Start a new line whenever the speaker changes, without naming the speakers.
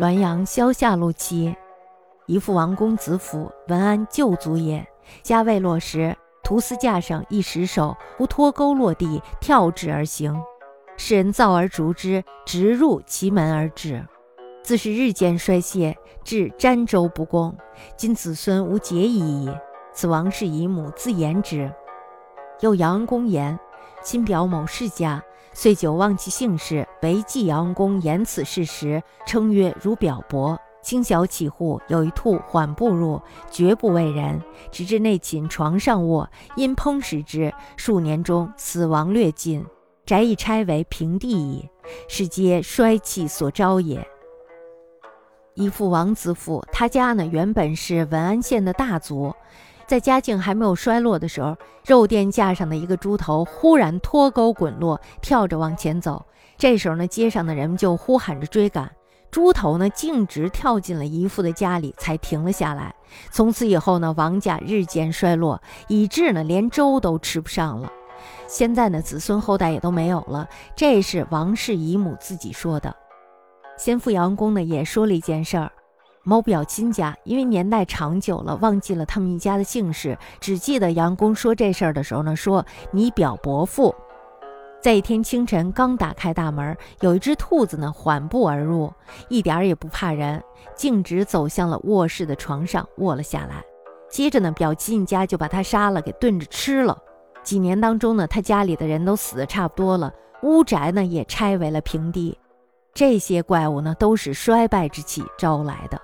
滦阳萧下路期，夷父王公子府文安旧族也。家未落时，屠司架上一石首，无脱钩落地，跳至而行。世人造而逐之，直入其门而止。自是日渐衰谢，至詹州不公。今子孙无节矣矣。此王氏姨母自言之。又杨公言，亲表某世家。遂久忘其姓氏，为济阳公言此事时，称曰如表伯。清小起户，有一兔缓步入，绝不为人，直至内寝床上卧，因烹食之，数年中死亡略尽，宅已拆为平地矣。是皆衰气所招也。一父王子府，他家呢原本是文安县的大族。在家境还没有衰落的时候，肉店架上的一个猪头忽然脱钩滚落，跳着往前走。这时候呢，街上的人们就呼喊着追赶。猪头呢，径直跳进了姨父的家里，才停了下来。从此以后呢，王家日渐衰落，以致呢，连粥都吃不上了。现在呢，子孙后代也都没有了。这是王氏姨母自己说的。先父杨公呢，也说了一件事儿。某表亲家因为年代长久了，忘记了他们一家的姓氏，只记得杨公说这事儿的时候呢，说你表伯父。在一天清晨，刚打开大门，有一只兔子呢缓步而入，一点儿也不怕人，径直走向了卧室的床上卧了下来。接着呢，表亲家就把它杀了，给炖着吃了。几年当中呢，他家里的人都死的差不多了，屋宅呢也拆为了平地。这些怪物呢，都是衰败之气招来的。